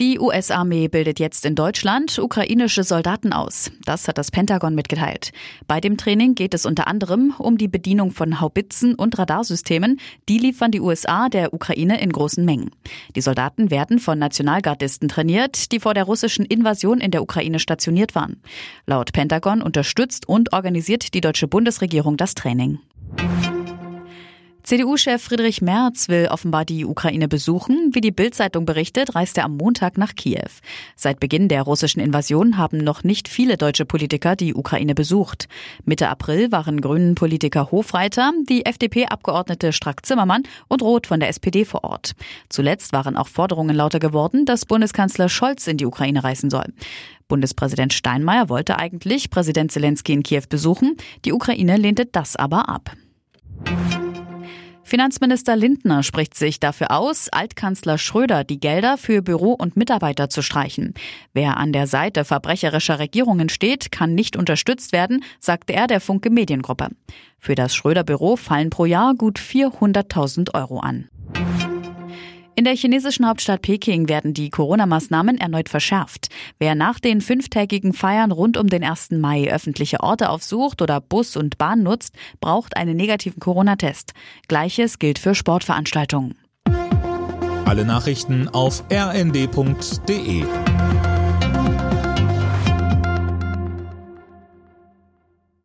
Die US-Armee bildet jetzt in Deutschland ukrainische Soldaten aus. Das hat das Pentagon mitgeteilt. Bei dem Training geht es unter anderem um die Bedienung von Haubitzen und Radarsystemen. Die liefern die USA der Ukraine in großen Mengen. Die Soldaten werden von Nationalgardisten trainiert, die vor der russischen Invasion in der Ukraine stationiert waren. Laut Pentagon unterstützt und organisiert die deutsche Bundesregierung das Training. CDU-Chef Friedrich Merz will offenbar die Ukraine besuchen. Wie die Bild-Zeitung berichtet, reist er am Montag nach Kiew. Seit Beginn der russischen Invasion haben noch nicht viele deutsche Politiker die Ukraine besucht. Mitte April waren grünen Politiker Hofreiter, die FDP-Abgeordnete Strack-Zimmermann und Roth von der SPD vor Ort. Zuletzt waren auch Forderungen lauter geworden, dass Bundeskanzler Scholz in die Ukraine reisen soll. Bundespräsident Steinmeier wollte eigentlich Präsident Zelensky in Kiew besuchen. Die Ukraine lehnte das aber ab. Finanzminister Lindner spricht sich dafür aus, Altkanzler Schröder die Gelder für Büro und Mitarbeiter zu streichen. Wer an der Seite verbrecherischer Regierungen steht, kann nicht unterstützt werden, sagte er der Funke Mediengruppe. Für das Schröder-Büro fallen pro Jahr gut 400.000 Euro an. In der chinesischen Hauptstadt Peking werden die Corona-Maßnahmen erneut verschärft. Wer nach den fünftägigen Feiern rund um den 1. Mai öffentliche Orte aufsucht oder Bus und Bahn nutzt, braucht einen negativen Corona-Test. Gleiches gilt für Sportveranstaltungen. Alle Nachrichten auf rnd.de